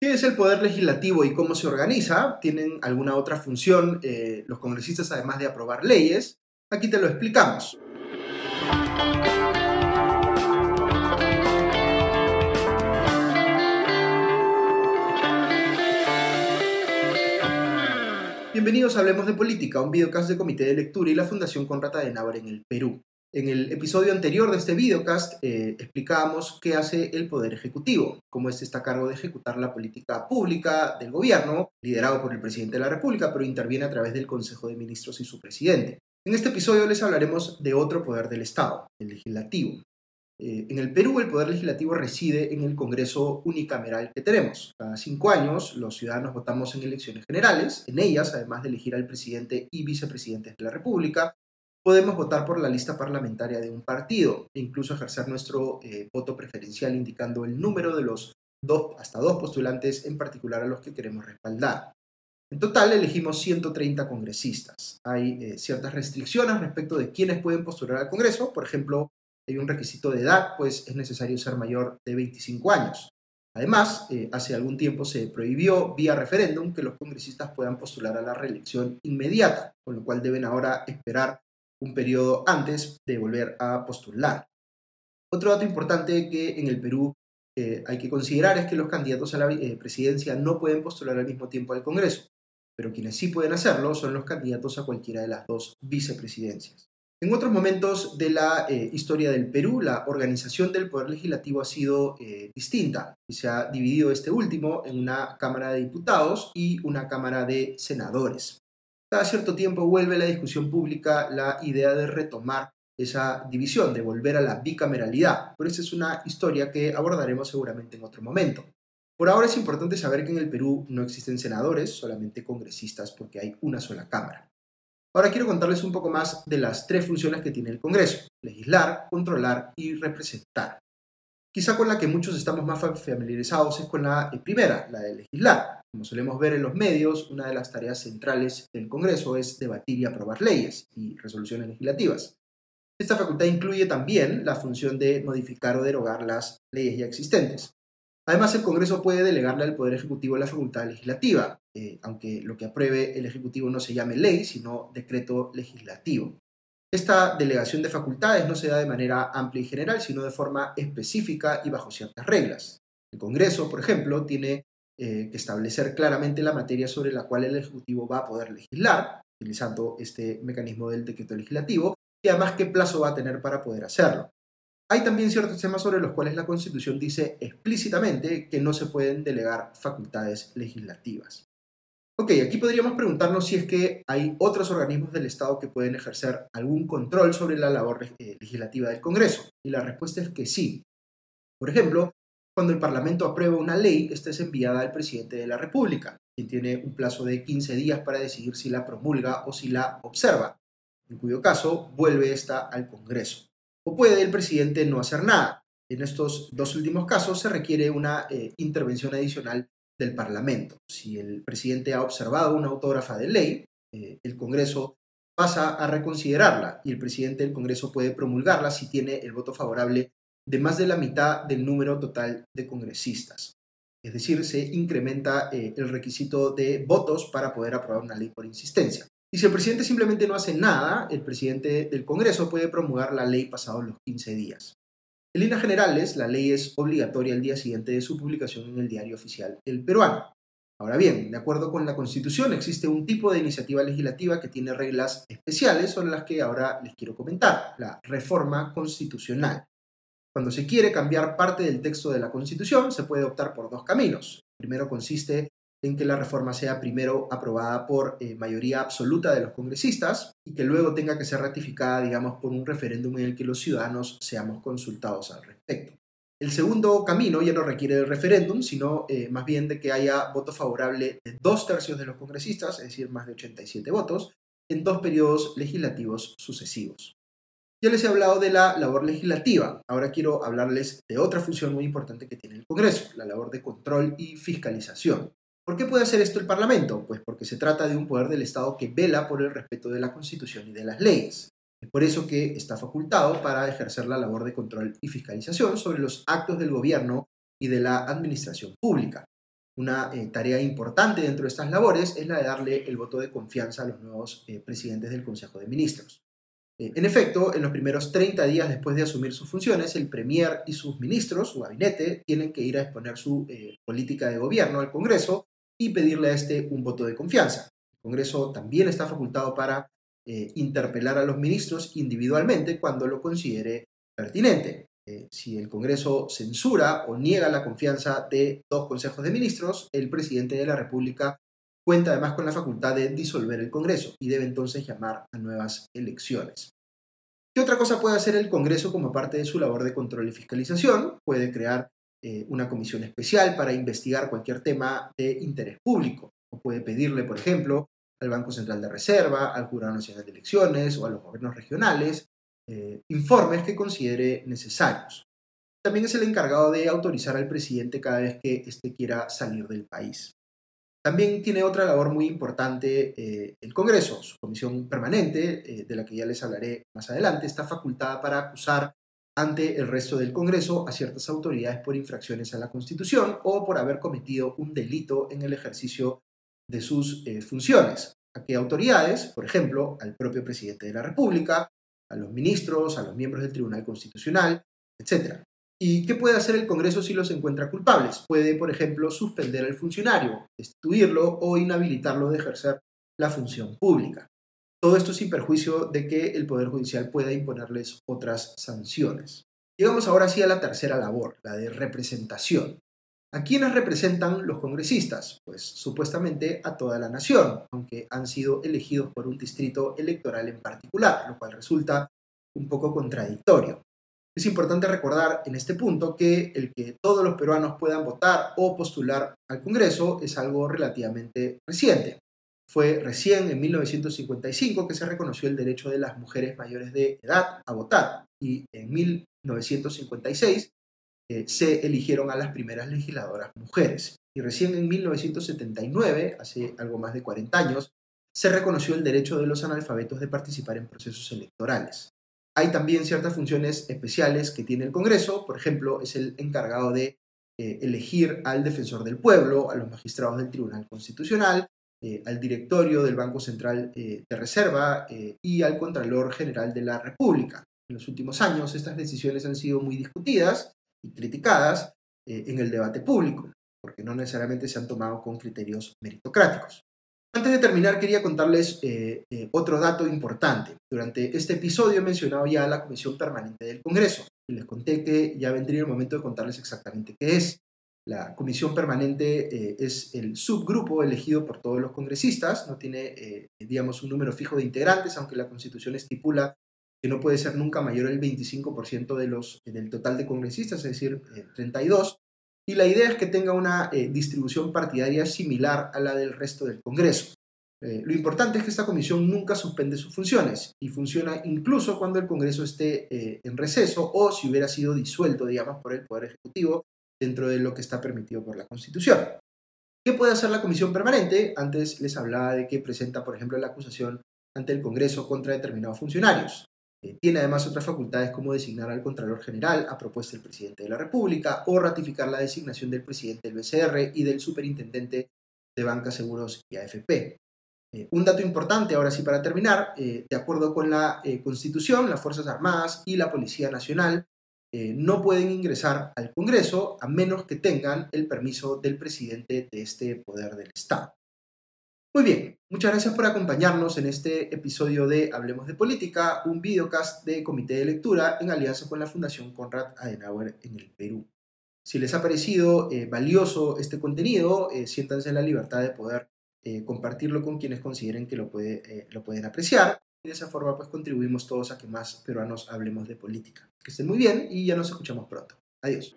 ¿Qué es el Poder Legislativo y cómo se organiza? ¿Tienen alguna otra función eh, los congresistas además de aprobar leyes? Aquí te lo explicamos. Bienvenidos a Hablemos de Política, un videocast de Comité de Lectura y la Fundación Conrata de Navarre en el Perú. En el episodio anterior de este videocast eh, explicábamos qué hace el Poder Ejecutivo, cómo este está a cargo de ejecutar la política pública del gobierno, liderado por el presidente de la República, pero interviene a través del Consejo de Ministros y su presidente. En este episodio les hablaremos de otro poder del Estado, el legislativo. Eh, en el Perú el poder legislativo reside en el Congreso unicameral que tenemos. Cada cinco años los ciudadanos votamos en elecciones generales. En ellas, además de elegir al presidente y vicepresidentes de la República, podemos votar por la lista parlamentaria de un partido e incluso ejercer nuestro eh, voto preferencial indicando el número de los dos, hasta dos postulantes en particular a los que queremos respaldar. En total elegimos 130 congresistas. Hay eh, ciertas restricciones respecto de quiénes pueden postular al Congreso. Por ejemplo, hay un requisito de edad, pues es necesario ser mayor de 25 años. Además, eh, hace algún tiempo se prohibió vía referéndum que los congresistas puedan postular a la reelección inmediata, con lo cual deben ahora esperar un periodo antes de volver a postular. Otro dato importante que en el Perú eh, hay que considerar es que los candidatos a la eh, presidencia no pueden postular al mismo tiempo al Congreso, pero quienes sí pueden hacerlo son los candidatos a cualquiera de las dos vicepresidencias. En otros momentos de la eh, historia del Perú, la organización del Poder Legislativo ha sido distinta y se ha dividido este último en una Cámara de Diputados y una Cámara de Senadores. Cada cierto tiempo vuelve la discusión pública la idea de retomar esa división, de volver a la bicameralidad, pero esa es una historia que abordaremos seguramente en otro momento. Por ahora es importante saber que en el Perú no existen senadores, solamente congresistas, porque hay una sola Cámara. Ahora quiero contarles un poco más de las tres funciones que tiene el Congreso, legislar, controlar y representar. Quizá con la que muchos estamos más familiarizados es con la primera, la de legislar. Como solemos ver en los medios, una de las tareas centrales del Congreso es debatir y aprobar leyes y resoluciones legislativas. Esta facultad incluye también la función de modificar o derogar las leyes ya existentes. Además, el Congreso puede delegarle al Poder Ejecutivo la facultad legislativa, eh, aunque lo que apruebe el Ejecutivo no se llame ley, sino decreto legislativo. Esta delegación de facultades no se da de manera amplia y general, sino de forma específica y bajo ciertas reglas. El Congreso, por ejemplo, tiene eh, que establecer claramente la materia sobre la cual el Ejecutivo va a poder legislar, utilizando este mecanismo del decreto legislativo, y además qué plazo va a tener para poder hacerlo. Hay también ciertos temas sobre los cuales la Constitución dice explícitamente que no se pueden delegar facultades legislativas. Ok, aquí podríamos preguntarnos si es que hay otros organismos del Estado que pueden ejercer algún control sobre la labor eh, legislativa del Congreso. Y la respuesta es que sí. Por ejemplo, cuando el Parlamento aprueba una ley, esta es enviada al presidente de la República, quien tiene un plazo de 15 días para decidir si la promulga o si la observa, en cuyo caso vuelve esta al Congreso. O puede el presidente no hacer nada. En estos dos últimos casos se requiere una eh, intervención adicional del Parlamento. Si el presidente ha observado una autógrafa de ley, eh, el Congreso pasa a reconsiderarla y el presidente del Congreso puede promulgarla si tiene el voto favorable de más de la mitad del número total de congresistas. Es decir, se incrementa eh, el requisito de votos para poder aprobar una ley por insistencia. Y si el presidente simplemente no hace nada, el presidente del Congreso puede promulgar la ley pasados los 15 días. En líneas generales, la ley es obligatoria el día siguiente de su publicación en el diario oficial El Peruano. Ahora bien, de acuerdo con la Constitución, existe un tipo de iniciativa legislativa que tiene reglas especiales sobre las que ahora les quiero comentar, la reforma constitucional. Cuando se quiere cambiar parte del texto de la Constitución, se puede optar por dos caminos. Primero consiste en que la reforma sea primero aprobada por eh, mayoría absoluta de los congresistas y que luego tenga que ser ratificada, digamos, por un referéndum en el que los ciudadanos seamos consultados al respecto. El segundo camino ya no requiere del referéndum, sino eh, más bien de que haya voto favorable de dos tercios de los congresistas, es decir, más de 87 votos, en dos periodos legislativos sucesivos. Ya les he hablado de la labor legislativa, ahora quiero hablarles de otra función muy importante que tiene el Congreso, la labor de control y fiscalización. ¿Por qué puede hacer esto el Parlamento? Pues porque se trata de un poder del Estado que vela por el respeto de la Constitución y de las leyes. Es por eso que está facultado para ejercer la labor de control y fiscalización sobre los actos del gobierno y de la administración pública. Una tarea importante dentro de estas labores es la de darle el voto de confianza a los nuevos presidentes del Consejo de Ministros. En efecto, en los primeros 30 días después de asumir sus funciones, el Premier y sus ministros, su gabinete, tienen que ir a exponer su política de gobierno al Congreso y pedirle a este un voto de confianza. El Congreso también está facultado para eh, interpelar a los ministros individualmente cuando lo considere pertinente. Eh, si el Congreso censura o niega la confianza de dos consejos de ministros, el presidente de la República cuenta además con la facultad de disolver el Congreso y debe entonces llamar a nuevas elecciones. ¿Qué otra cosa puede hacer el Congreso como parte de su labor de control y fiscalización? Puede crear eh, una comisión especial para investigar cualquier tema de interés público. O puede pedirle, por ejemplo, al Banco Central de Reserva, al Jurado Nacional de Elecciones o a los gobiernos regionales eh, informes que considere necesarios. También es el encargado de autorizar al presidente cada vez que éste quiera salir del país. También tiene otra labor muy importante eh, el Congreso. Su comisión permanente, de la que ya les hablaré más adelante, está facultada para acusar ante el resto del Congreso a ciertas autoridades por infracciones a la Constitución o por haber cometido un delito en el ejercicio de sus eh, funciones. ¿A qué autoridades? Por ejemplo, al propio presidente de la República, a los ministros, a los miembros del Tribunal Constitucional, etc. ¿Y qué puede hacer el Congreso si los encuentra culpables? Puede, por ejemplo, suspender al funcionario, destituirlo o inhabilitarlo de ejercer la función pública. Todo esto sin perjuicio de que el Poder Judicial pueda imponerles otras sanciones. Llegamos ahora sí a la tercera labor, la de representación. ¿A quiénes representan los congresistas? Pues supuestamente a toda la nación, aunque han sido elegidos por un distrito electoral en particular, lo cual resulta un poco contradictorio. Es importante recordar en este punto que el que todos los peruanos puedan votar o postular al Congreso es algo relativamente reciente. Fue recién en 1955 que se reconoció el derecho de las mujeres mayores de edad a votar y en 1956 eh, se eligieron a las primeras legisladoras mujeres. Y recién en 1979, hace algo más de 40 años, se reconoció el derecho de los analfabetos de participar en procesos electorales. Hay también ciertas funciones especiales que tiene el Congreso, por ejemplo, es el encargado de eh, elegir al defensor del pueblo, a los magistrados del Tribunal Constitucional, eh, al directorio del Banco Central eh, de Reserva eh, y al Contralor General de la República. En los últimos años estas decisiones han sido muy discutidas y criticadas en el debate público, porque no necesariamente se han tomado con criterios meritocráticos. Antes de terminar, quería contarles otro dato importante. Durante este episodio he mencionado ya la Comisión Permanente del Congreso y les conté que ya vendría el momento de contarles exactamente qué es. La comisión permanente eh, es el subgrupo elegido por todos los congresistas, no tiene, eh, digamos, un número fijo de integrantes, aunque la constitución estipula que no puede ser nunca mayor el 25% de los, del total de congresistas, es decir, 32. Eh, y la idea es que tenga una distribución partidaria similar a la del resto del Congreso. lo importante es que esta comisión nunca suspende sus funciones y funciona incluso cuando el Congreso esté en receso o si hubiera sido disuelto, digamos, por el Poder Ejecutivo dentro de lo que está permitido por la Constitución. ¿Qué puede hacer la Comisión Permanente? Antes les hablaba de que presenta, por ejemplo, la acusación ante el Congreso contra determinados funcionarios. Eh, tiene además otras facultades como designar al Contralor General a propuesta del Presidente de la República o ratificar la designación del Presidente del BCR y del Superintendente de Banca, Seguros y AFP. Eh, un dato importante, ahora sí para terminar, eh, de acuerdo con la Constitución, las Fuerzas Armadas y la Policía Nacional eh, no pueden ingresar al Congreso a menos que tengan el permiso del presidente de este poder del Estado. Muy bien, muchas gracias por acompañarnos en este episodio de Hablemos de Política, un videocast de Comité de Lectura en alianza con la Fundación Conrad Adenauer en el Perú. Si les ha parecido eh, valioso este contenido, eh, siéntanse en la libertad de poder compartirlo con quienes consideren que lo pueden apreciar de esa forma pues contribuimos todos a que más peruanos hablemos de política. Que estén muy bien y ya nos escuchamos pronto. Adiós.